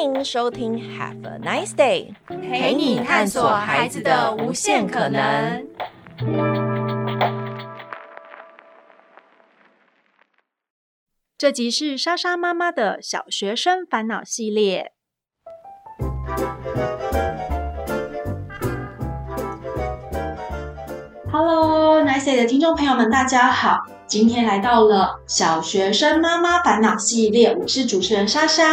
欢迎收听 Have a Nice Day，陪你探索孩子的无限可能。这集是莎莎妈妈的小学生烦恼系列。Hello，Nice Day 的听众朋友们，大家好。今天来到了小学生妈妈烦恼系列，我是主持人莎莎。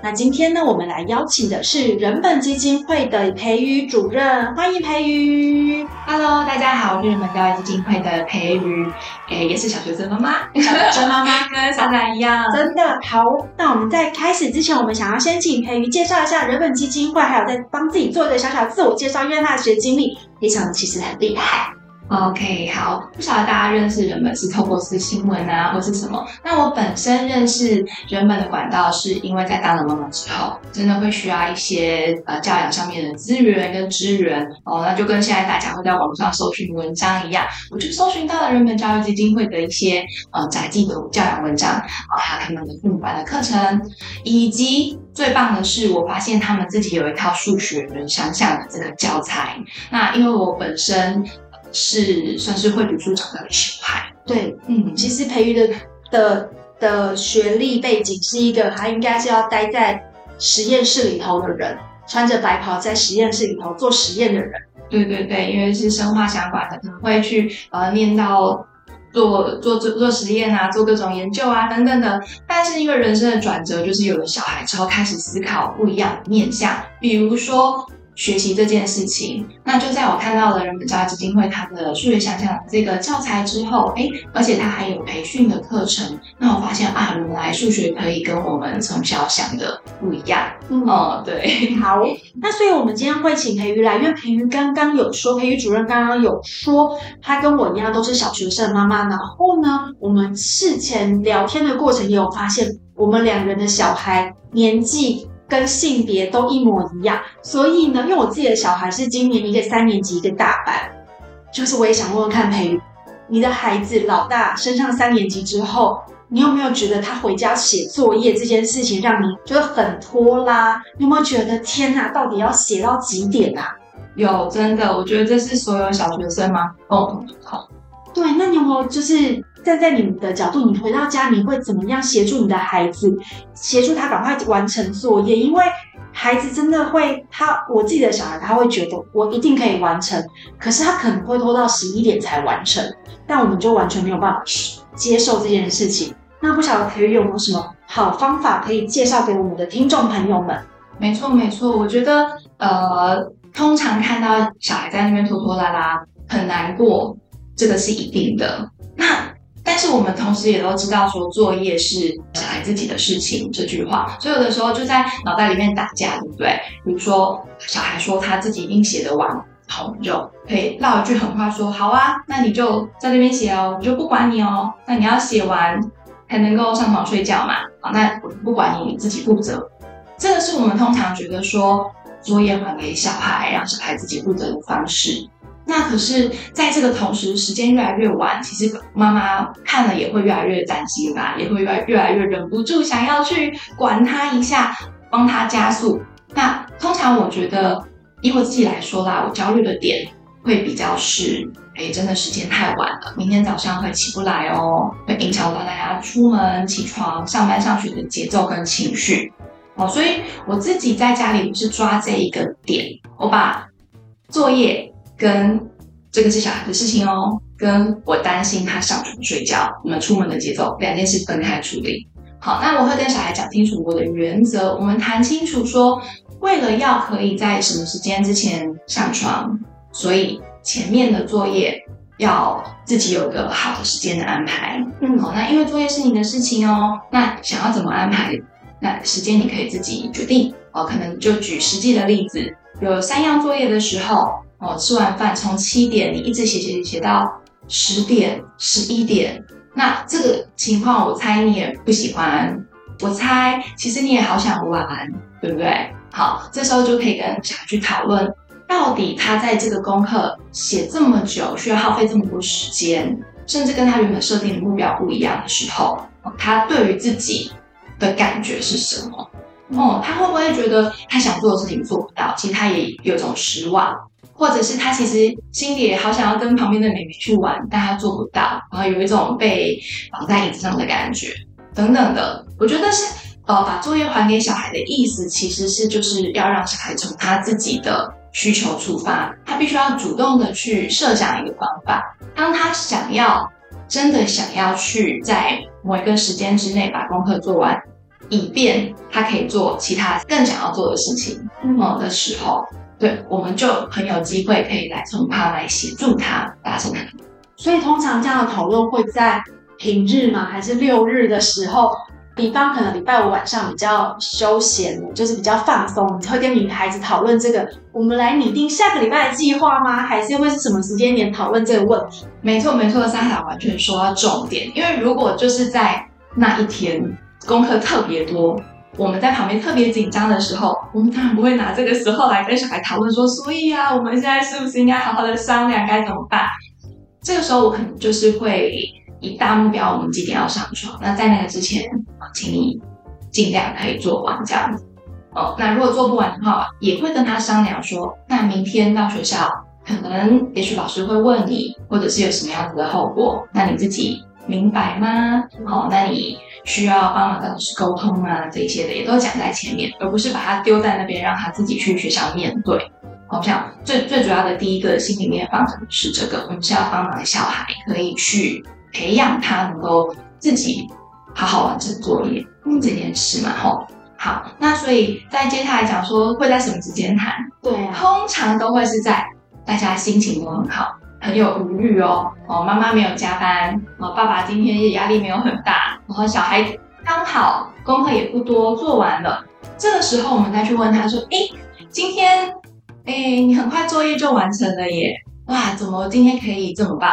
那今天呢，我们来邀请的是人本基金会的培瑜主任，欢迎培瑜。Hello，大家好，我是人本教育基金会的培瑜，诶，也是小学生妈妈，小学生妈妈 跟莎莎一样，真的好。那我们在开始之前，我们想要先请培瑜介绍一下人本基金会，还有在帮自己做一个小小自我介绍，因为他的学经历非常其实很厉害。OK，好，不晓得大家认识人本是透过是新闻啊，或是什么？那我本身认识人本的管道，是因为在当了妈妈之后，真的会需要一些呃教养上面的资源跟支援哦。那就跟现在大家会在网上搜寻文章一样，我就搜寻到了人本教育基金会的一些呃载记的教养文章啊，还有他们的父母班的课程，以及最棒的是，我发现他们自己有一套数学人想象的这个教材。那因为我本身。是算是会读书长大的小孩，对，嗯，其实培育的的的学历背景是一个，他应该是要待在实验室里头的人，穿着白袍在实验室里头做实验的人。对对对，因为是生化相关的，可能会去呃念到做做做做实验啊，做各种研究啊等等的。但是因为人生的转折，就是有了小孩之后，开始思考不一样的面向，比如说。学习这件事情，那就在我看到了人本教育基金会它的数学想象这个教材之后，诶，而且它还有培训的课程，那我发现啊，原来数学可以跟我们从小想的不一样。嗯，哦，对，好，那所以我们今天会请培瑜来，因为培瑜刚刚有说，培瑜主任刚刚有说，他跟我一样都是小学生妈妈，然后呢，我们事前聊天的过程也有发现，我们两人的小孩年纪。跟性别都一模一样，所以呢，因为我自己的小孩是今年一个三年级，一个大班，就是我也想问问看培瑜，你的孩子老大升上三年级之后，你有没有觉得他回家写作业这件事情让你觉得很拖拉？你有没有觉得天哪，到底要写到几点啊？有，真的，我觉得这是所有小学生吗？共同的痛。对，那你有没有就是？站在你们的角度，你回到家，你会怎么样协助你的孩子，协助他赶快完成作业？因为孩子真的会，他我自己的小孩，他会觉得我一定可以完成，可是他可能会拖到十一点才完成，但我们就完全没有办法接受这件事情。那不晓得培瑜有没有什么好方法可以介绍给我们的听众朋友们？没错，没错，我觉得呃，通常看到小孩在那边拖拖拉拉，很难过，这个是一定的。那但是我们同时也都知道，说作业是小孩自己的事情这句话，所以有的时候就在脑袋里面打架，对不对？比如说小孩说他自己一定写得完，好，我们就可以撂一句狠话说：好啊，那你就在那边写哦，我就不管你哦。那你要写完才能够上床睡觉嘛？好，那我不管你，你自己负责。这个是我们通常觉得说作业还给小孩，让小孩自己负责的方式。那可是，在这个同时，时间越来越晚，其实妈妈看了也会越来越担心吧，也会越越来越忍不住想要去管他一下，帮他加速。那通常我觉得，以我自己来说啦，我焦虑的点会比较是，哎，真的时间太晚了，明天早上会起不来哦，会影响到大家出门、起床、上班、上学的节奏跟情绪。哦，所以我自己在家里是抓这一个点，我把作业。跟这个是小孩的事情哦，跟我担心他上床睡觉，我们出门的节奏两件事分开处理。好，那我会跟小孩讲清楚我的原则，我们谈清楚说，为了要可以在什么时间之前上床，所以前面的作业要自己有个好的时间的安排。嗯，好，那因为作业是你的事情哦，那想要怎么安排，那时间你可以自己决定。哦，可能就举实际的例子，有三样作业的时候。哦，吃完饭从七点你一直写写写写到十点十一点，那这个情况我猜你也不喜欢，我猜其实你也好想玩，对不对？好，这时候就可以跟小孩去讨论，到底他在这个功课写这么久，需要耗费这么多时间，甚至跟他原本设定的目标不一样的时候，他对于自己的感觉是什么？哦，他会不会觉得他想做的事情做不到？其实他也有种失望，或者是他其实心里也好想要跟旁边的妹妹去玩，但他做不到，然后有一种被绑在椅子上的感觉，等等的。我觉得是呃，把作业还给小孩的意思，其实是就是要让小孩从他自己的需求出发，他必须要主动的去设想一个方法，当他想要。真的想要去在某一个时间之内把功课做完，以便他可以做其他更想要做的事情，嗯的时候，对，我们就很有机会可以来从他来协助他达成。所以通常这样的讨论会在平日吗？还是六日的时候？比方可能礼拜五晚上比较休闲，就是比较放松，你会跟女孩子讨论这个，我们来拟定下个礼拜的计划吗？还是会是什么时间点讨论这个问题？没错，没错，Sasa 完全说到重点。因为如果就是在那一天功课特别多，我们在旁边特别紧张的时候，我们当然不会拿这个时候来跟小孩讨论说，所以啊，我们现在是不是应该好好的商量该怎么办？这个时候我可能就是会。以大目标，我们几点要上床？那在那个之前，请你尽量可以做完这样子。哦，那如果做不完的话，也会跟他商量说，那明天到学校，可能也许老师会问你，或者是有什么样子的后果，那你自己明白吗？好，那你需要帮忙跟老师沟通啊，这些的也都讲在前面，而不是把他丢在那边，让他自己去学校面对。好像最最主要的第一个心里面放着是这个，我们是要帮忙小孩可以去。培养他能够自己好好完成作业这件事嘛，吼，好，那所以在接下来讲说会在什么时间谈？对啊，通常都会是在大家心情都很好，很有余裕哦，哦，妈妈没有加班，哦，爸爸今天也压力没有很大，然后小孩刚好功课也不多，做完了，这个时候我们再去问他说，诶，今天，哎，你很快作业就完成了耶，哇，怎么今天可以这么棒？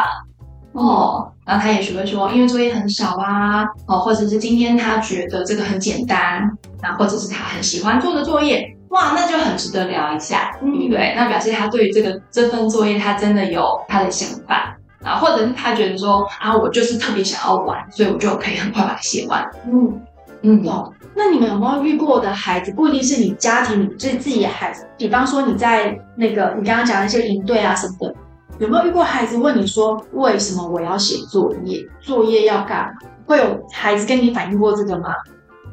哦，然后他也许会说，因为作业很少啊，哦，或者是今天他觉得这个很简单，那或者是他很喜欢做的作业，哇，那就很值得聊一下，嗯对？那表示他对于这个这份作业，他真的有他的想法啊，或者是他觉得说啊，我就是特别想要玩，所以我就可以很快把它写完。嗯嗯，哦，那你们有没有遇过的孩子，不一定是你家庭里自自己的孩子，比方说你在那个你刚刚讲的一些营队啊什么的。有没有遇过孩子问你说，为什么我要写作业？作业要干嘛？会有孩子跟你反映过这个吗？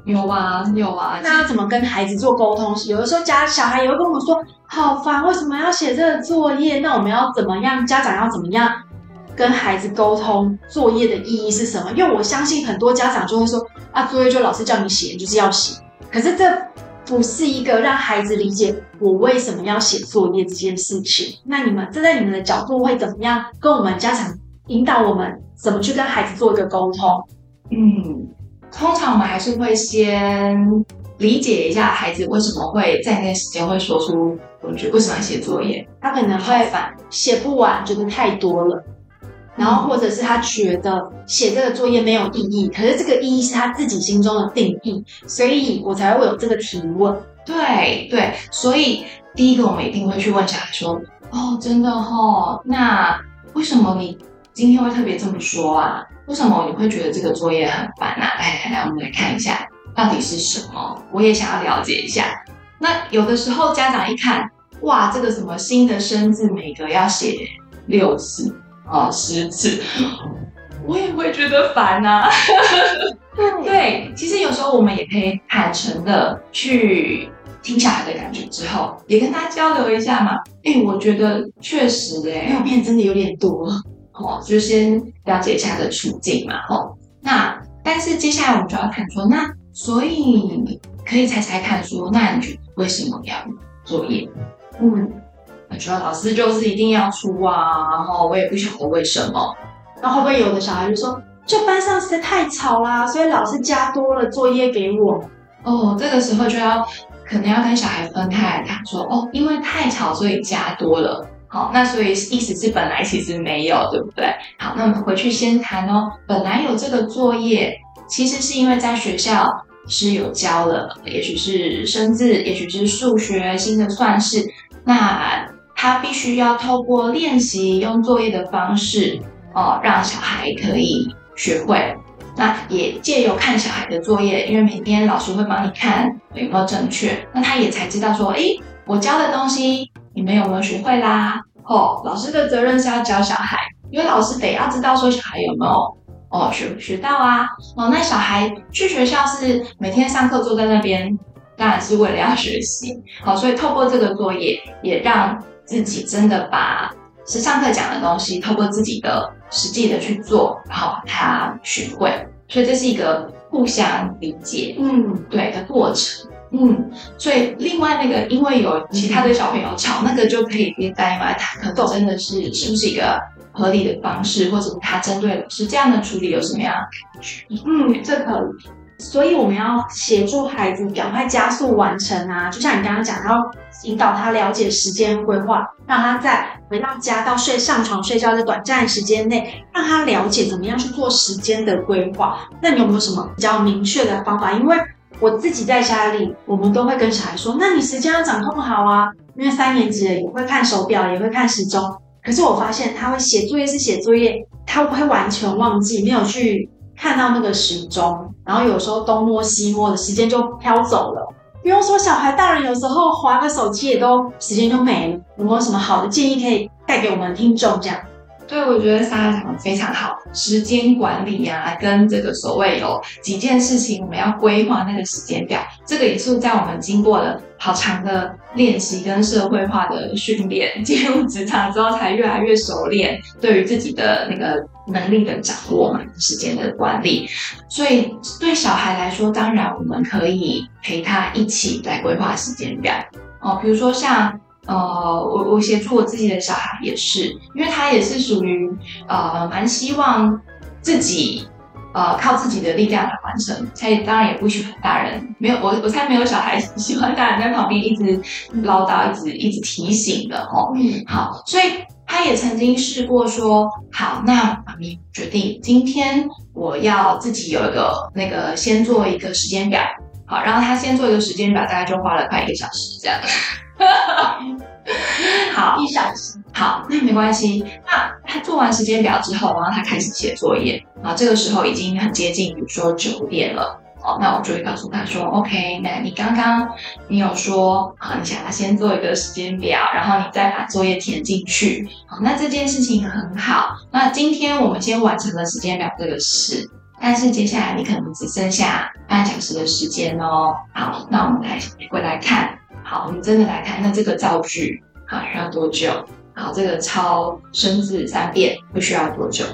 有啊，有啊。那要怎么跟孩子做沟通？有的时候家小孩也会跟我们说，好烦，为什么要写这个作业？那我们要怎么样？家长要怎么样跟孩子沟通作业的意义是什么？因为我相信很多家长就会说，啊，作业就老师叫你写，就是要写。可是这。不是一个让孩子理解我为什么要写作业这件事情。那你们站在你们的角度会怎么样跟我们家长引导我们怎么去跟孩子做一个沟通？嗯，通常我们还是会先理解一下孩子为什么会在那个时间会说出我觉得为什么要写作业，他可能会写不完，觉得太多了。然后，或者是他觉得写这个作业没有意义，可是这个意义是他自己心中的定义，所以我才会有这个提问。对对，所以第一个我们一定会去问小孩说：“哦，真的哦，那为什么你今天会特别这么说啊？为什么你会觉得这个作业很烦啊？”来来来，我们来看一下到底是什么，我也想要了解一下。那有的时候家长一看，哇，这个什么新的生字每个要写六次。啊，十次，我也会觉得烦呐。对，其实有时候我们也可以坦诚的去听小孩的感觉之后，也跟他交流一下嘛。哎，我觉得确实哎，尿片真的有点多哦，就先了解一下他的处境嘛。哦，那但是接下来我们就要看说，那所以可以猜猜看说，那你觉得为什么要作业？嗯。主要老师就是一定要出啊，然后我也不晓得为什么。那会不会有的小孩就说，就班上实在太吵啦，所以老师加多了作业给我。哦，这个时候就要可能要跟小孩分开来看，说哦，因为太吵所以加多了。好，那所以意思是本来其实没有，对不对？好，那我们回去先谈哦。本来有这个作业，其实是因为在学校是有教了，也许是生字，也许是数学、新的算式，那。他必须要透过练习，用作业的方式，哦，让小孩可以学会。那也借由看小孩的作业，因为每天老师会帮你看有没有正确，那他也才知道说，诶，我教的东西你们有没有学会啦？哦，老师的责任是要教小孩，因为老师得要知道说小孩有没有哦学学到啊。哦，那小孩去学校是每天上课坐在那边，当然是为了要学习。好，所以透过这个作业，也让自己真的把是上课讲的东西，透过自己的实际的去做，然后把它学会。所以这是一个互相理解，嗯，对的过程，嗯。所以另外那个，因为有其他的小朋友吵，那个就可以别担忧，他可能真的是是不是一个合理的方式，或者他针对是这样的处理有什么样的感觉？嗯，这可以。所以我们要协助孩子赶快加速完成啊，就像你刚刚讲，要引导他了解时间规划，让他在回到家到睡上床睡觉的短暂时间内，让他了解怎么样去做时间的规划。那你有没有什么比较明确的方法？因为我自己在家里，我们都会跟小孩说，那你时间要掌控好啊，因为三年级了也会看手表，也会看时钟。可是我发现他会写作业是写作业，他会完全忘记，没有去。看到那个时钟，然后有时候东摸西摸的时间就飘走了。不用说小孩，大人有时候划个手机也都时间就没了。有没有什么好的建议可以带给我们听众？这样？对，我觉得莎莎讲的非常好。时间管理啊，跟这个所谓有几件事情，我们要规划那个时间表。这个也是在我们经过了好长的练习跟社会化的训练，进入职场之后才越来越熟练，对于自己的那个能力的掌握嘛，时间的管理。所以对小孩来说，当然我们可以陪他一起来规划时间表哦，比如说像。呃，我我协助我自己的小孩也是，因为他也是属于呃蛮希望自己呃靠自己的力量来完成，他也当然也不喜欢大人，没有我我猜没有小孩喜欢大人在旁边一直唠叨，一直一直提醒的哦。嗯，好，所以他也曾经试过说，好，那妈咪决定今天我要自己有一个那个先做一个时间表，好，然后他先做一个时间表，大概就花了快一个小时这样。好，一小时。好，那没关系。那他做完时间表之后，然后他开始写作业。啊，这个时候已经很接近，比如说九点了。哦，那我就会告诉他说：“OK，那你刚刚你有说，啊，你想要先做一个时间表，然后你再把作业填进去。好，那这件事情很好。那今天我们先完成了时间表这个事，但是接下来你可能只剩下半小时的时间哦。好，那我们来回来看。”好，我们真的来看，那这个造句啊要多久？好，这个抄生字三遍会需要多久？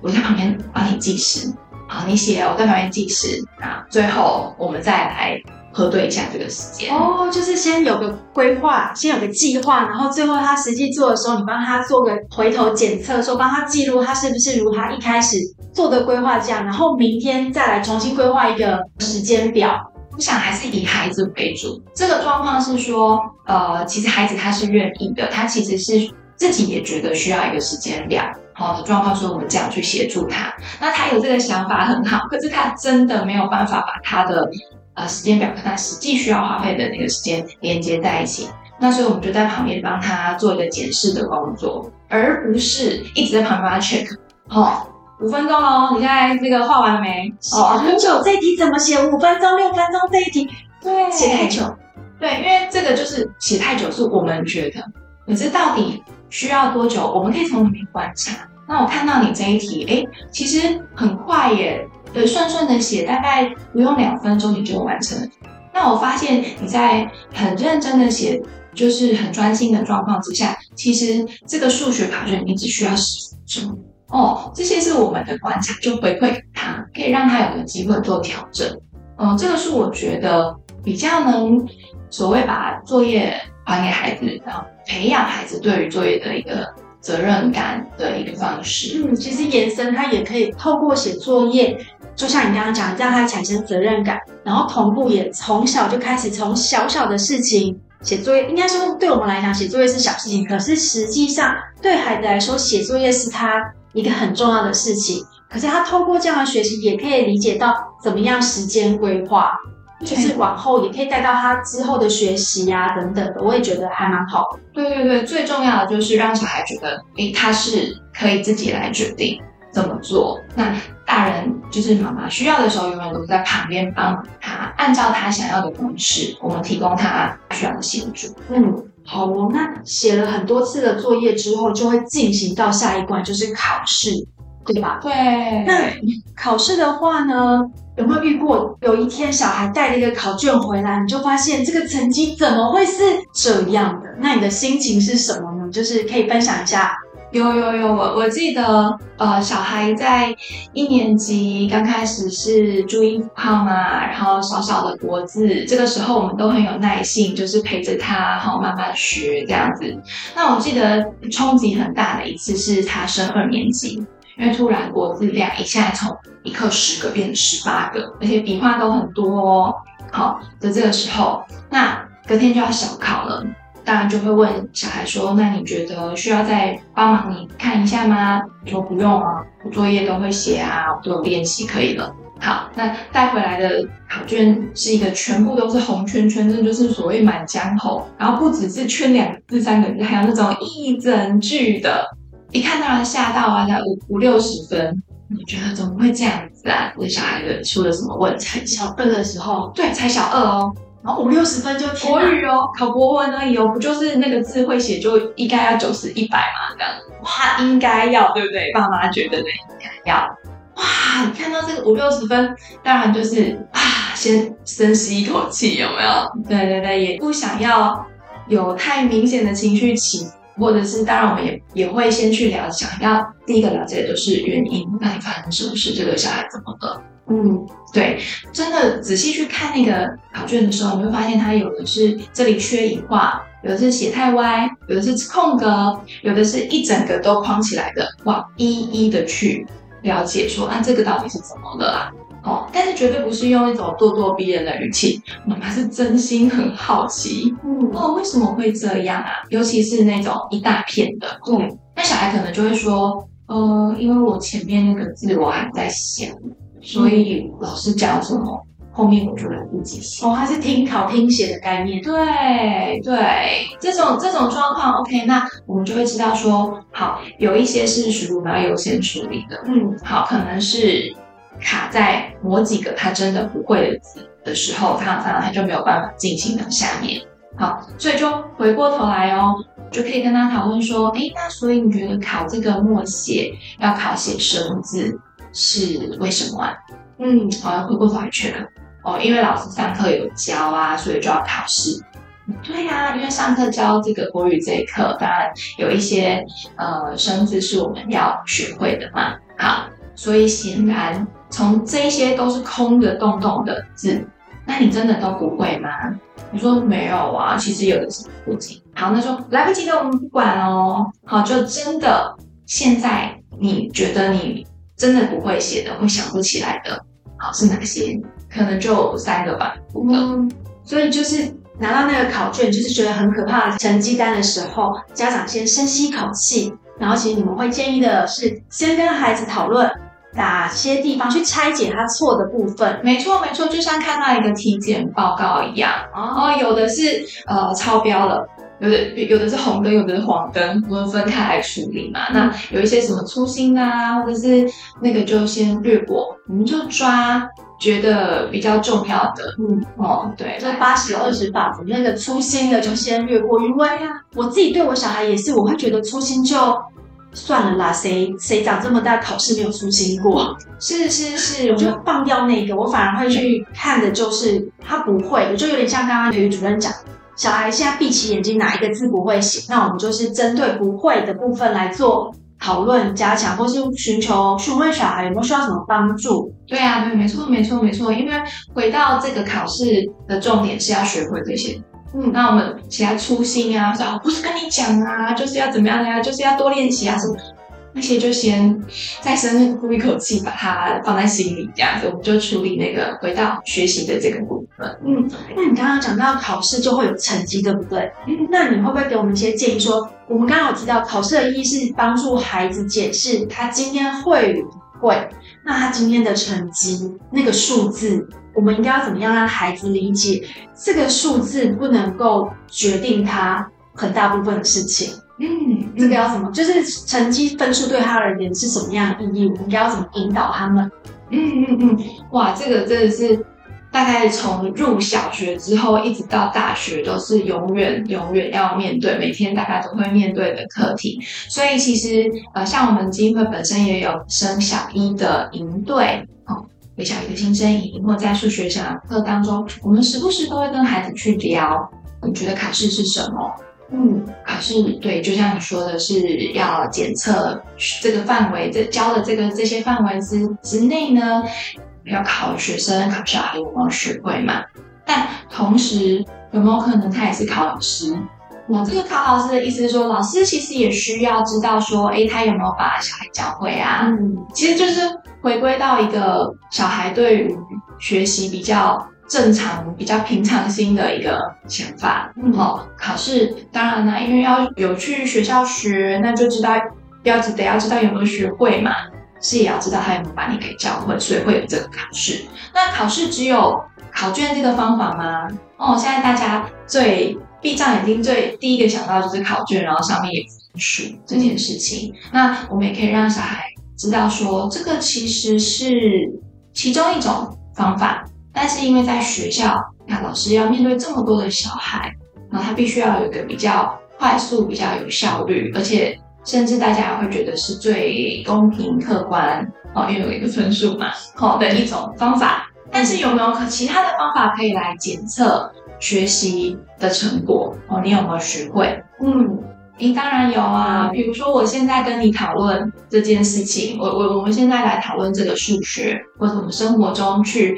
我在旁边帮你计时。好，你写，我在旁边计时啊。最后我们再来核对一下这个时间。哦，就是先有个规划，先有个计划，然后最后他实际做的时候，你帮他做个回头检测，说帮他记录他是不是如他一开始做的规划这样，然后明天再来重新规划一个时间表。我想还是以孩子为主。这个状况是说，呃，其实孩子他是愿意的，他其实是自己也觉得需要一个时间表，好的状况，所以我们这样去协助他。那他有这个想法很好，可是他真的没有办法把他的呃时间表跟他实际需要花费的那个时间连接在一起。那所以我们就在旁边帮他做一个检视的工作，而不是一直在旁边帮他 check。好。五分钟喽，你现在这个画完了没？哦，很久，这一题怎么写？五分钟、六分钟这一题，对，写太久。对，因为这个就是写太久是我们觉得，可是到底需要多久？我们可以从里面观察。那我看到你这一题，哎，其实很快耶，呃，顺顺的写，大概不用两分钟你就完成了。那我发现你在很认真的写，就是很专心的状况之下，其实这个数学考卷你只需要十分钟。哦，这些是我们的观察，就回馈给他，可以让他有个机会做调整。嗯、呃，这个是我觉得比较能所谓把作业还给孩子，然后培养孩子对于作业的一个责任感的一个方式。嗯，其实延伸他也可以透过写作业，就像你刚刚讲，让他产生责任感，然后同步也从小就开始从小小的事情写作业。应该说，对我们来讲，写作业是小事情，可是实际上对孩子来说，写作业是他。一个很重要的事情，可是他透过这样的学习，也可以理解到怎么样时间规划，就是往后也可以带到他之后的学习呀、啊、等等的。我也觉得还蛮好的。对对对，最重要的就是让小孩觉得，诶，他是可以自己来决定怎么做。那大人就是妈妈需要的时候，永远都在旁边帮他，按照他想要的方式，我们提供他需要的协助。嗯，好哦。那写了很多次的作业之后，就会进行到下一关，就是考试，对吧？对。那考试的话呢，有没有遇过有一天小孩带了一个考卷回来，你就发现这个成绩怎么会是这样的？那你的心情是什么呢？就是可以分享一下。有有有，我我记得，呃，小孩在一年级刚开始是注音符号嘛，然后小小的国字，这个时候我们都很有耐心，就是陪着他，然后慢慢学这样子。那我记得冲击很大的一次是他升二年级，因为突然国字量一下从一课十个变成十八个，而且笔画都很多哦。好，在这个时候，那隔天就要小考了。当然就会问小孩说：“那你觉得需要再帮忙你看一下吗？”你说不用啊，我作业都会写啊，我都有练习可以了。好，那带回来的考卷是一个全部都是红圈圈，这就是所谓满江红。然后不只是圈两个字、三个字，还有那种一整句的，一看到人吓到啊，才五五六十分。你觉得怎么会这样子啊？我小孩子出了什么问题？小二的时候，对，才小二哦。然后五六十分就国语哦，考国文而已哦，不就是那个字会写就应该要九十一百嘛？这样哇，应该要对不对？爸妈觉得呢，应该要哇！你看到这个五六十分，当然就是啊，先深吸一口气，有没有？对对对，也不想要有太明显的情绪起，或者是当然我们也也会先去了解，想要第一个了解的就是原因，那你发生什么事？这个小孩怎么了？嗯，对，真的仔细去看那个考卷的时候，你会发现它有的是这里缺一画，有的是写太歪，有的是空格，有的是一整个都框起来的。哇，一一的去了解说，啊，这个到底是怎么了啊？哦，但是绝对不是用一种咄咄逼人的语气，妈妈是真心很好奇，嗯，哦，为什么会这样啊？尤其是那种一大片的，嗯，那小孩可能就会说，呃，因为我前面那个字我还在想。所以老师讲什么，后面我就来自己写。哦，它是听考听写的概念。对对，这种这种状况，OK，那我们就会知道说，好，有一些是属于我们要优先处理的。嗯，好，可能是卡在某几个他真的不会的字的时候，他反而他就没有办法进行到下面。好，所以就回过头来哦，就可以跟他讨论说，诶，那所以你觉得考这个默写要考写生字？是为什么啊？嗯，好像回过头来确认哦，因为老师上课有教啊，所以就要考试。对呀、啊，因为上课教这个国语这一课，当然有一些呃生字是我们要学会的嘛。好，所以显然从这些都是空的、洞洞的字，那你真的都不会吗？你说没有啊，其实有的是不及。好，那说来不及的我们不管哦。好，就真的现在你觉得你。真的不会写的，会想不起来的，好，是哪些？可能就三个吧。嗯，所以就是拿到那个考卷，就是觉得很可怕的成绩单的时候，家长先深吸一口气，然后其实你们会建议的是，先跟孩子讨论哪些地方去拆解他错的部分。没错，没错，就像看到一个体检报告一样，哦，有的是呃超标了。有的有的是红灯，有的是黄灯，我们分开来处理嘛。那有一些什么粗心啊，或者是那个就先略过，我们就抓觉得比较重要的。嗯，哦，对，就八十二十法则，那个粗心的就先略过。因为我自己对我小孩也是，我会觉得粗心就算了啦，谁谁长这么大考试没有粗心过？是是是，我就放掉那个，我反而会去看的就是他不会的，就有点像刚刚体育主任讲。小孩现在闭起眼睛，哪一个字不会写？那我们就是针对不会的部分来做讨论、加强，或是寻求询问小孩有没有需要什么帮助。对啊，对，没错，没错，没错。因为回到这个考试的重点是要学会这些。嗯，那我们其他粗心啊，说不是跟你讲啊，就是要怎么样呀、啊，就是要多练习啊什么。那些就先再深呼一口气，把它放在心里，这样子我们就处理那个回到学习的这个部分。嗯，那你刚刚讲到考试就会有成绩，对不对？嗯，那你会不会给我们一些建议说，说我们刚刚有提到考试的意义是帮助孩子解释他今天会与不会，那他今天的成绩那个数字，我们应该要怎么样让孩子理解这个数字不能够决定他很大部分的事情？嗯。这个要怎么？就是成绩分数对他而言是什么样的意义？我们应该要怎么引导他们？嗯嗯嗯，哇，这个真的是大概从入小学之后一直到大学都是永远永远要面对，每天大概都会面对的课题。所以其实呃，像我们基金会本身也有升小一的营队哦，微小一的新生营，或在数学小课当中，我们时不时都会跟孩子去聊，你觉得考试是什么？嗯，可是对，就像你说的是要检测这个范围，这教的这个这些范围之之内呢，要考学生考小孩有没有学会嘛？但同时有没有可能他也是考老师？我这个考老师的意思是说，老师其实也需要知道说，诶，他有没有把小孩教会啊？嗯，其实就是回归到一个小孩对于学习比较。正常比较平常心的一个想法，好、嗯，考试当然呢，因为要有去学校学，那就知道要得要知道有没有学会嘛，是也要知道他有没有把你给教会，所以会有这个考试。那考试只有考卷这个方法吗？哦，现在大家最闭上眼睛最第一个想到就是考卷，然后上面有分数这件事情。那我们也可以让小孩知道说，这个其实是其中一种方法。但是因为在学校，那老师要面对这么多的小孩，然后他必须要有一个比较快速、比较有效率，而且甚至大家会觉得是最公平、客观哦，因为有一个分数嘛，好的一种方法。但是有没有可其他的方法可以来检测学习的成果哦？你有没有学会？嗯。诶，当然有啊。比如说，我现在跟你讨论这件事情，我我我们现在来讨论这个数学，或者我们生活中去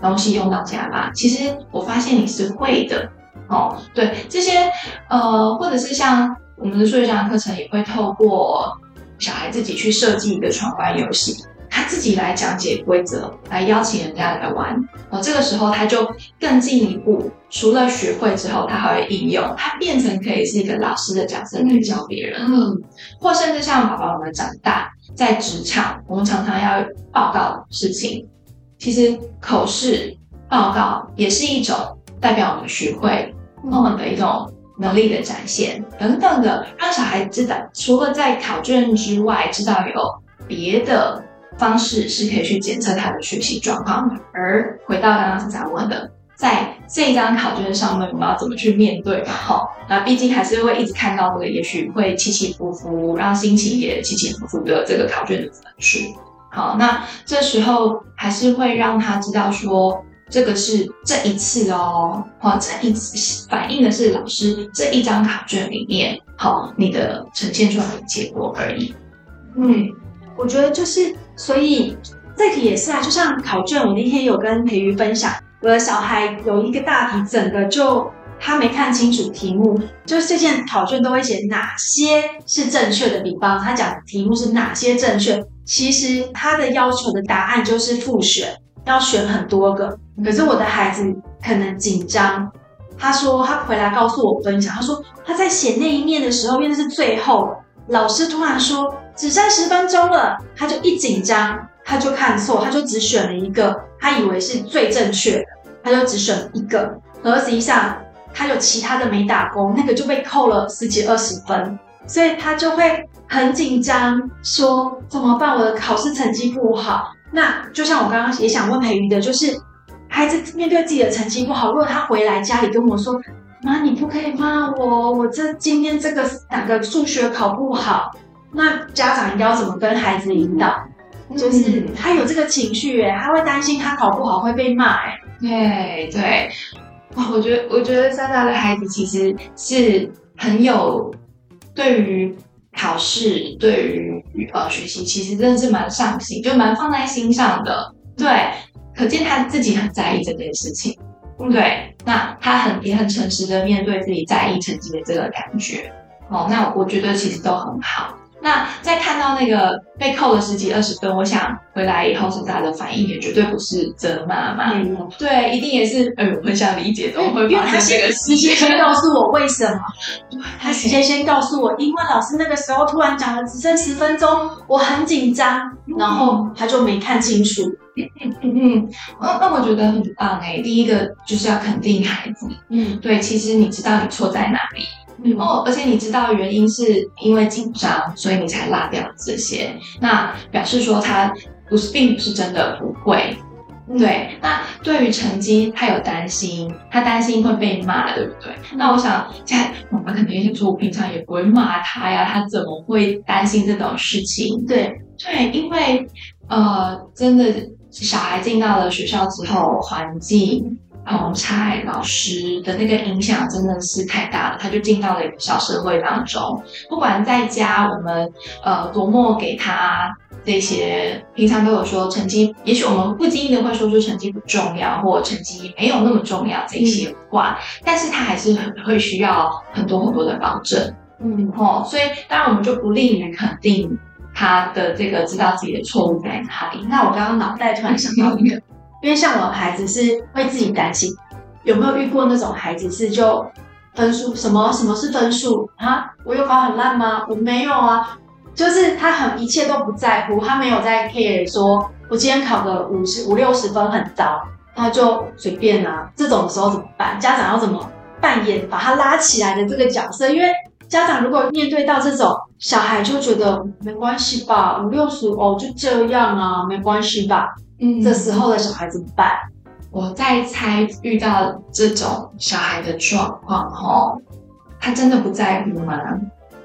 东西用到家吧。其实我发现你是会的哦。对这些呃，或者是像我们的数学上的课程，也会透过小孩自己去设计一个闯关游戏。他自己来讲解规则，来邀请人家来玩，哦，这个时候他就更进一步，除了学会之后，他还会应用，他变成可以是一个老师的角色去教别人，嗯，或甚至像宝宝们长大在职场，我们常常要报告的事情，其实口试报告也是一种代表我们学会的一种能力的展现等等的，让小孩知道，除了在考卷之外，知道有别的。方式是可以去检测他的学习状况，而回到刚刚是咱问的，在这一张考卷上面，我们要怎么去面对嘛？好，那毕竟还是会一直看到这个，也许会起起伏伏，让心情也起起伏伏的这个考卷的分数。好，那这时候还是会让他知道说，这个是这一次哦，好，这一次反映的是老师这一张考卷里面，好，你的呈现出来的结果而已。嗯，我觉得就是。所以这题也是啊，就像考卷，我那天有跟培瑜分享，我的小孩有一个大题，整个就他没看清楚题目，就是这件考卷都会写哪些是正确的。比方他讲题目是哪些正确，其实他的要求的答案就是复选，要选很多个。可是我的孩子可能紧张，他说他回来告诉我分享，他说他在写那一面的时候，因为是最后，老师突然说。只剩十分钟了，他就一紧张，他就看错，他就只选了一个，他以为是最正确的，他就只选一个，而实际上他有其他的没打勾，那个就被扣了十几二十分，所以他就会很紧张，说怎么办？我的考试成绩不好。那就像我刚刚也想问培瑜的，就是孩子面对自己的成绩不好，如果他回来家里跟我说，妈，你不可以骂我，我这今天这个哪个数学考不好。那家长应该要怎么跟孩子引导？就是他有这个情绪，哎，他会担心他考不好会被骂，哎，对对，哇，我觉得我觉得莎莎的孩子其实是很有对于考试，对于呃学习，其实真的是蛮上心，就蛮放在心上的。对，可见他自己很在意这件事情。对，那他很也很诚实的面对自己在意成绩的这个感觉。哦，那我觉得其实都很好。那在看到那个被扣了十几二十分，我想回来以后，是他的反应也绝对不是责骂嘛，嗯、对，一定也是，哎，我很想理解，怎么会发生这个事情？先告诉我为什么？他直接先告诉我，因为老师那个时候突然讲了只剩十分钟，我很紧张，然后他就没看清楚。嗯嗯，那那我觉得很棒哎，第一个就是要肯定孩子，嗯，对，其实你知道你错在哪里。嗯、哦，而且你知道原因是因为紧张，所以你才落掉这些，那表示说他不是，并不是真的不会。对，那对于成绩，他有担心，他担心会被骂，对不对？那我想，现在妈妈可能也想说，我平常也不会骂他呀，他怎么会担心这种事情？对，对，因为呃，真的，小孩进到了学校之后，环境、同侪、老师的那个影响真的是太大了，他就进到了一个小社会当中，不管在家，我们呃多么给他。这些平常都有说成绩，也许我们不经意的会说出成绩不重要，或成绩没有那么重要这些话，嗯、但是他还是很会需要很多很多的保证，嗯，哦，所以当然我们就不利于肯定他的这个知道自己的错误在哪里。那我刚刚脑袋突然想到一个，因为像我的孩子是会自己担心，有没有遇过那种孩子是就分数什么什么是分数啊？我有考很烂吗？我没有啊。就是他很一切都不在乎，他没有在 care 说，我今天考个五十五六十分很糟，他就随便啊。这种时候怎么办？家长要怎么扮演把他拉起来的这个角色？因为家长如果面对到这种小孩，就觉得没关系吧，五六十哦就这样啊，没关系吧。嗯，这时候的小孩怎么办？我在猜遇到这种小孩的状况，哦，他真的不在乎吗？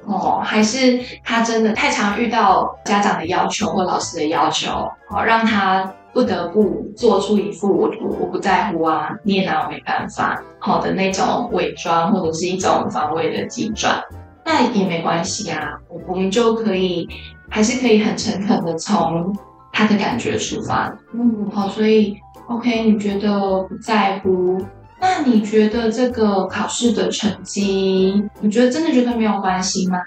哦，还是他真的太常遇到家长的要求或老师的要求，哦，让他不得不做出一副我我不在乎啊，你也拿我没办法，好的那种伪装或者是一种防卫的机转，那也没关系啊，我们就可以还是可以很诚恳的从他的感觉出发，嗯，好，所以 OK，你觉得不在乎？那你觉得这个考试的成绩，你觉得真的觉得没有关系吗？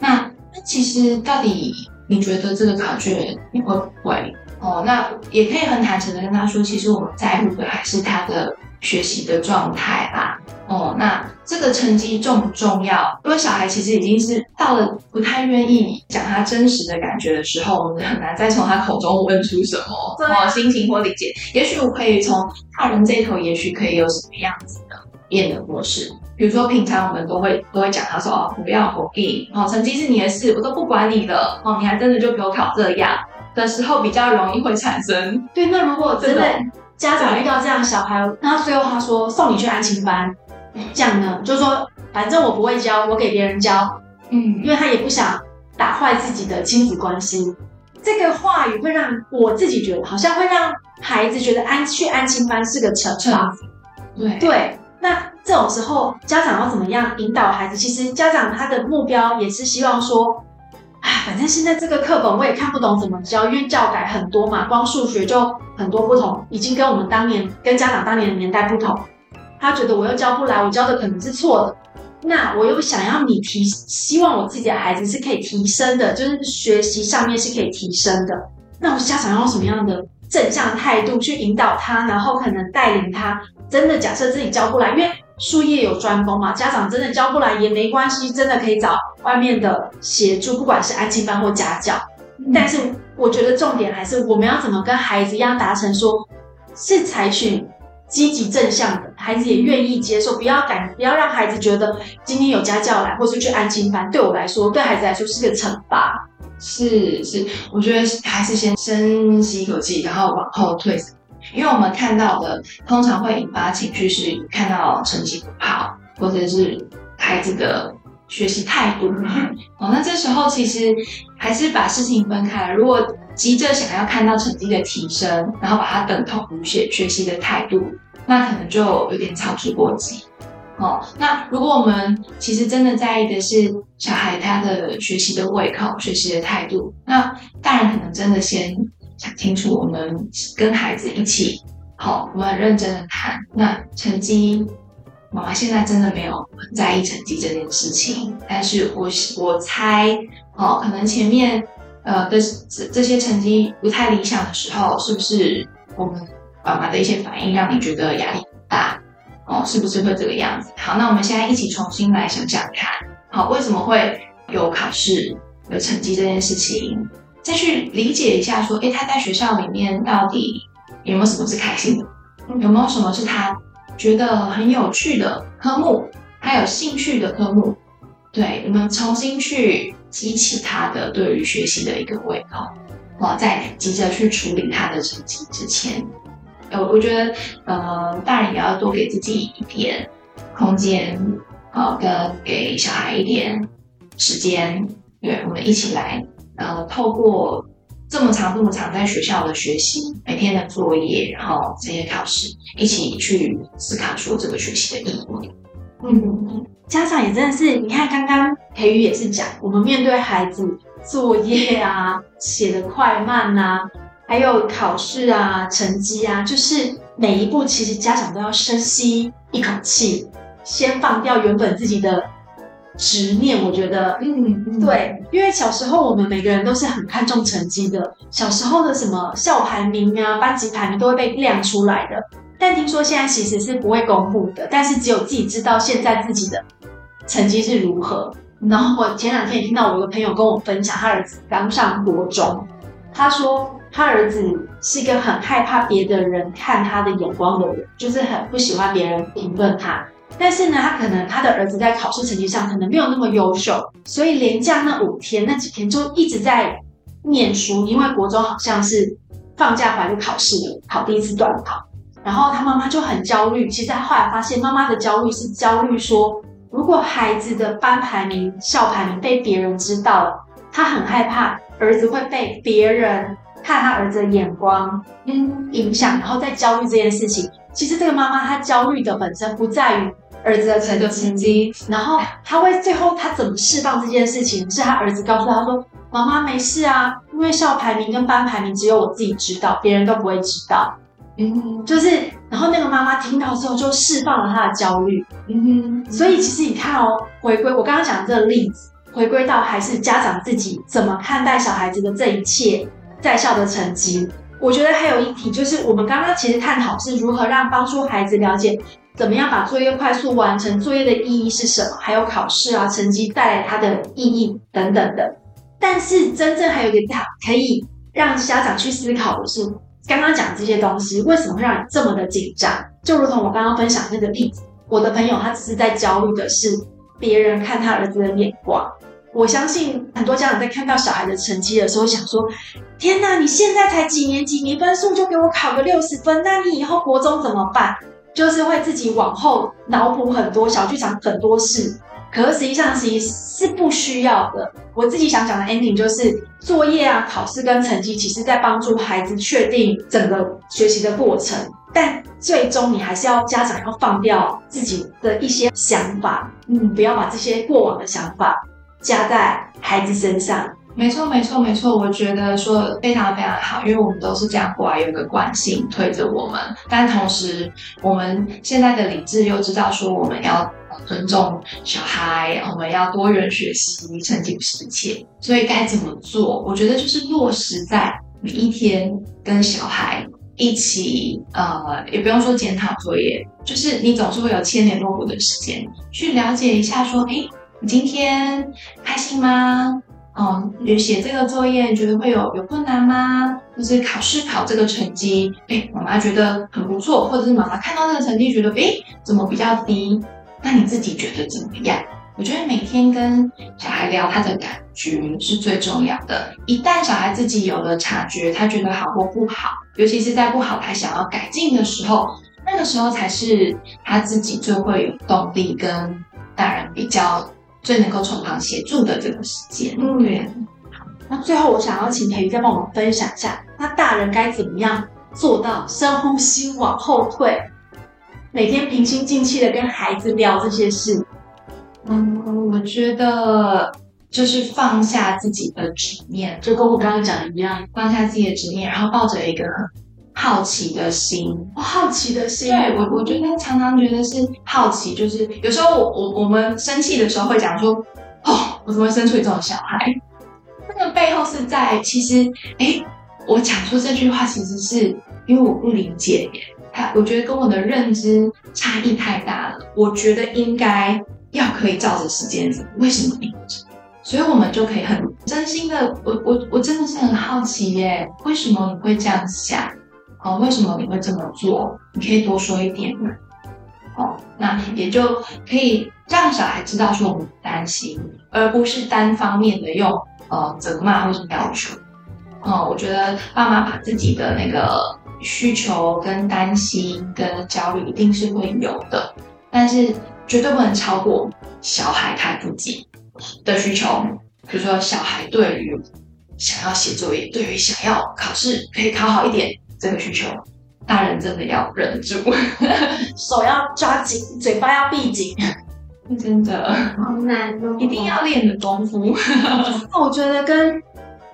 那那其实到底你觉得这个考卷你会不会？哦，那也可以很坦诚的跟他说，其实我们在乎的还是他的学习的状态啦。哦，那这个成绩重不重要？因为小孩其实已经是到了不太愿意讲他真实的感觉的时候，我们很难再从他口中问出什么哦心情或理解。也许我可以从大人这一头，也许可以有什么样子的变的模式。比如说平常我们都会都会讲他说哦，不要回应哦，成绩是你的事，我都不管你的哦，你还真的就给我考这样的时候，比较容易会产生。对，那如果真的家长遇到这样的小孩，那最后他说送你去安亲班。这样呢，就是说，反正我不会教，我给别人教，嗯，因为他也不想打坏自己的亲子关系。这个话语会让我自己觉得，好像会让孩子觉得安去安亲班是个惩罚。对对，那这种时候家长要怎么样引导孩子？其实家长他的目标也是希望说，啊，反正现在这个课本我也看不懂怎么教，因为教改很多嘛，光数学就很多不同，已经跟我们当年跟家长当年的年代不同。他觉得我又教不来，我教的可能是错的，那我又想要你提，希望我自己的孩子是可以提升的，就是学习上面是可以提升的。那我家长要用什么样的正向态度去引导他，然后可能带领他？真的假设自己教不来，因为术业有专攻嘛，家长真的教不来也没关系，真的可以找外面的协助，不管是安亲班或家教。但是我觉得重点还是我们要怎么跟孩子一样达成说，是采取。积极正向的孩子也愿意接受，不要感，不要让孩子觉得今天有家教来，或是去安亲班，对我来说，对孩子来说是个惩罚。是是，我觉得还是先深吸一口气，然后往后退。因为我们看到的通常会引发情绪，是看到成绩不好，或者是孩子的学习态度。哦，那这时候其实还是把事情分开。如果急着想要看到成绩的提升，然后把它等同于学学习的态度，那可能就有点操之过急。哦，那如果我们其实真的在意的是小孩他的学习的胃口、学习的态度，那大人可能真的先想清楚，我们跟孩子一起，好，我们很认真的谈。那成绩，妈妈现在真的没有很在意成绩这件事情，但是我我猜，哦，可能前面。呃，这这这些成绩不太理想的时候，是不是我们妈妈的一些反应让你觉得压力很大？哦，是不是会这个样子？好，那我们现在一起重新来想想看，好，为什么会有考试、有成绩这件事情？再去理解一下，说，诶，他在学校里面到底有没有什么是开心的？有没有什么是他觉得很有趣的科目？他有兴趣的科目？对，我们重新去激起他的对于学习的一个胃口，哇，在急着去处理他的成绩之前，呃，我觉得，呃，大人也要多给自己一点空间，呃，跟给小孩一点时间，对，我们一起来，呃，透过。这么长这么长，在学校的学习，每天的作业，然后这些考试，一起去思考说这个学习的意义。嗯，家长也真的是，你看刚刚培宇也是讲，我们面对孩子作业啊，写的快慢啊，还有考试啊，成绩啊，就是每一步，其实家长都要深吸一口气，先放掉原本自己的。执念，我觉得，嗯，嗯对，因为小时候我们每个人都是很看重成绩的，小时候的什么校排名啊、班级排名都会被亮出来的。但听说现在其实是不会公布的，但是只有自己知道现在自己的成绩是如何。然后我前两天也听到我一个朋友跟我分享，他儿子刚上国中，他说他儿子是一个很害怕别的人看他的眼光的人，就是很不喜欢别人评论他。但是呢，他可能他的儿子在考试成绩上可能没有那么优秀，所以连假那五天那几天就一直在念书，因为国中好像是放假回来就考试了，考第一次段考，然后他妈妈就很焦虑。其实他后来发现，妈妈的焦虑是焦虑说，如果孩子的班排名、校排名被别人知道了，他很害怕儿子会被别人看他儿子的眼光嗯影响，然后再焦虑这件事情。其实这个妈妈她焦虑的本身不在于。儿子的成绩，然后他会最后他怎么释放这件事情？是他儿子告诉他说：“妈妈没事啊，因为校排名跟班排名只有我自己知道，别人都不会知道。”嗯，就是，然后那个妈妈听到之后就释放了他的焦虑。嗯哼，所以其实你看哦，回归我刚刚讲的这个例子，回归到还是家长自己怎么看待小孩子的这一切在校的成绩。我觉得还有一题就是，我们刚刚其实探讨是如何让帮助孩子了解。怎么样把作业快速完成？作业的意义是什么？还有考试啊，成绩带来它的意义等等的。但是真正还有一个可以让家长去思考的是，刚刚讲这些东西为什么会让你这么的紧张？就如同我刚刚分享那个例子，我的朋友他只是在焦虑的是别人看他儿子的眼光。我相信很多家长在看到小孩的成绩的时候，想说：天哪，你现在才几年级，你分数就给我考个六十分，那你以后国中怎么办？就是会自己往后脑补很多小剧场很多事，可是实际上其实是不需要的。我自己想讲的 ending 就是作业啊、考试跟成绩，其实在帮助孩子确定整个学习的过程，但最终你还是要家长要放掉自己的一些想法，嗯，不要把这些过往的想法加在孩子身上。没错，没错，没错。我觉得说非常非常好，因为我们都是这样过来，有一个惯性推着我们。但同时，我们现在的理智又知道说，我们要尊重小孩，我们要多元学习，成绩不是一切。所以该怎么做？我觉得就是落实在每一天跟小孩一起，呃，也不用说检讨作业，就是你总是会有千联络簿的时间，去了解一下说，诶，你今天开心吗？嗯，你写这个作业，觉得会有有困难吗？或是考试考这个成绩，哎，妈妈觉得很不错，或者是妈妈看到这个成绩觉得，哎，怎么比较低？那你自己觉得怎么样？我觉得每天跟小孩聊他的感觉是最重要的。一旦小孩自己有了察觉，他觉得好或不好，尤其是在不好他想要改进的时候，那个时候才是他自己最会有动力跟大人比较。最能够从旁协助的这个时间，嗯，对。好，那最后我想要请培瑜再帮我们分享一下，那大人该怎么样做到深呼吸、往后退，每天平心静气的跟孩子聊这些事？嗯，我觉得就是放下自己的执念，就跟我刚刚讲的一样，放下自己的执念，然后抱着一个好奇的心，哦、好奇的心，对我，我觉得常常觉得是好奇，就是有时候我我我们生气的时候会讲说，哦，我怎么会生出这种小孩？那个背后是在其实，哎，我讲出这句话其实是因为我不理解耶，他我觉得跟我的认知差异太大了，我觉得应该要可以照着时间走，为什么你不？所以我们就可以很真心的，我我我真的是很好奇耶，为什么你会这样想？哦，为什么你会这么做？你可以多说一点吗？哦，那也就可以让小孩知道说我们担心，而不是单方面的用呃责骂或是要求。哦、我觉得爸妈把自己的那个需求跟担心跟焦虑一定是会有的，但是绝对不能超过小孩他自己的需求。比如说，小孩对于想要写作业，对于想要考试可以考好一点这个需求，大人真的要忍住，手要抓紧，嘴巴要闭紧，真的好难哦，一定要练的功夫。那我觉得跟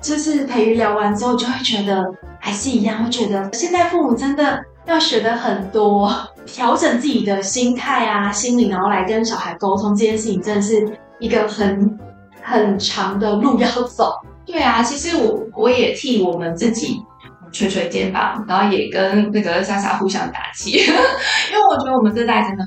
就是培育聊完之后，就会觉得还是一样，会觉得现在父母真的要学的很多，调整自己的心态啊、心理，然后来跟小孩沟通这件事情，真的是一个很很长的路要走。对啊，其实我我也替我们自己捶捶肩膀，然后也跟那个莎莎互相打气，因为我觉得我们这代真的，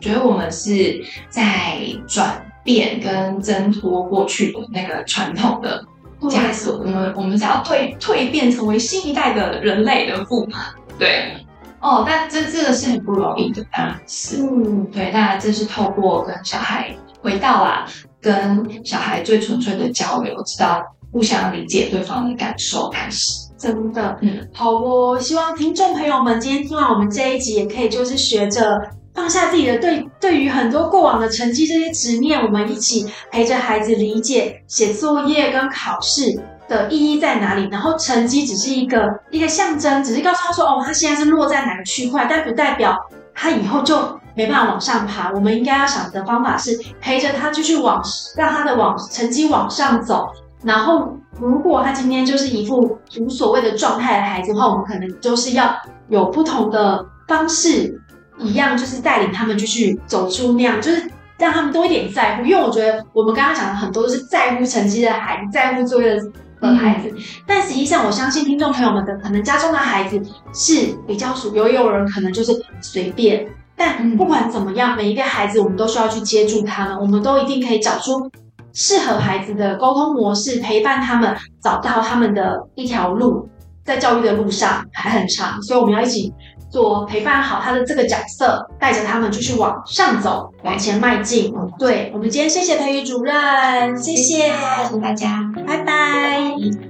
觉得我们是在转变跟挣脱过去的那个传统的枷锁，我们我们是要蜕蜕变成为新一代的人类的父母，对，哦，但这这个是很不容易的，当然是，嗯，对，那这是透过跟小孩回到啦，跟小孩最纯粹的交流，知道。互相理解对方的感受开始，真的，嗯，好哦。希望听众朋友们今天听完我们这一集，也可以就是学着放下自己的对对于很多过往的成绩这些执念，我们一起陪着孩子理解写作业跟考试的意义在哪里。然后成绩只是一个一个象征，只是告诉他说，哦，他现在是落在哪个区块，但不代表他以后就没办法往上爬。我们应该要想的方法是陪着他继续往，让他的往成绩往上走。然后，如果他今天就是一副无所谓的状态的孩子的话，我们可能就是要有不同的方式，一样就是带领他们继续走出那样，就是让他们多一点在乎。因为我觉得我们刚刚讲的很多都是在乎成绩的孩子，在乎作业的孩子，嗯、但实际上我相信听众朋友们的可能家中的孩子是比较属有，有人可能就是随便。但不管怎么样，每一个孩子我们都需要去接住他们，我们都一定可以找出。适合孩子的沟通模式，陪伴他们找到他们的一条路，在教育的路上还很长，所以我们要一起做陪伴好他的这个角色，带着他们继续往上走，往前迈进。对，我们今天谢谢培育主任，谢谢，谢谢大家，拜拜。